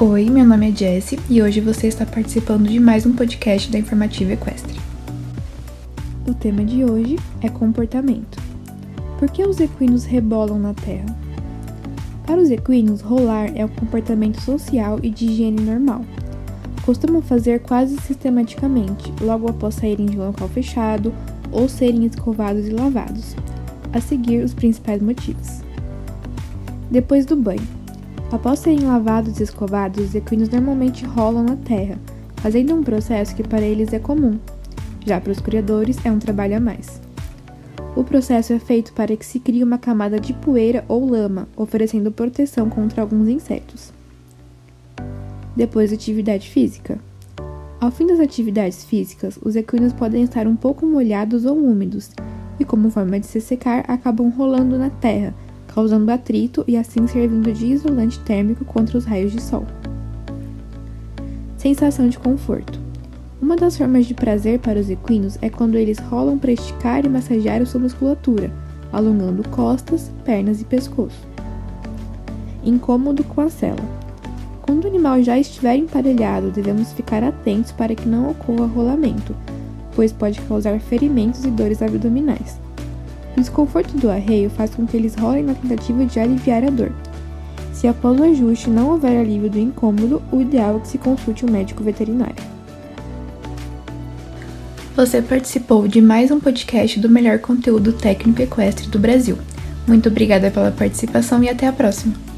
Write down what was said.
Oi, meu nome é Jessie e hoje você está participando de mais um podcast da Informativa Equestre. O tema de hoje é comportamento. Por que os equinos rebolam na terra? Para os equinos, rolar é um comportamento social e de higiene normal. Costumam fazer quase sistematicamente, logo após saírem de um local fechado ou serem escovados e lavados. A seguir, os principais motivos. Depois do banho. Após serem lavados e escovados, os equinos normalmente rolam na terra, fazendo um processo que para eles é comum. Já para os criadores, é um trabalho a mais. O processo é feito para que se crie uma camada de poeira ou lama, oferecendo proteção contra alguns insetos. Depois da atividade física. Ao fim das atividades físicas, os equinos podem estar um pouco molhados ou úmidos, e como forma de se secar, acabam rolando na terra, causando atrito e assim servindo de isolante térmico contra os raios de sol. Sensação de conforto. Uma das formas de prazer para os equinos é quando eles rolam para esticar e massagear sua musculatura, alongando costas, pernas e pescoço. Incômodo com a cela. Quando o animal já estiver emparelhado, devemos ficar atentos para que não ocorra rolamento, pois pode causar ferimentos e dores abdominais. O desconforto do arreio faz com que eles rolem na tentativa de aliviar a dor. Se após o ajuste não houver alívio do incômodo, o ideal é que se consulte um médico veterinário. Você participou de mais um podcast do melhor conteúdo técnico equestre do Brasil. Muito obrigada pela participação e até a próxima!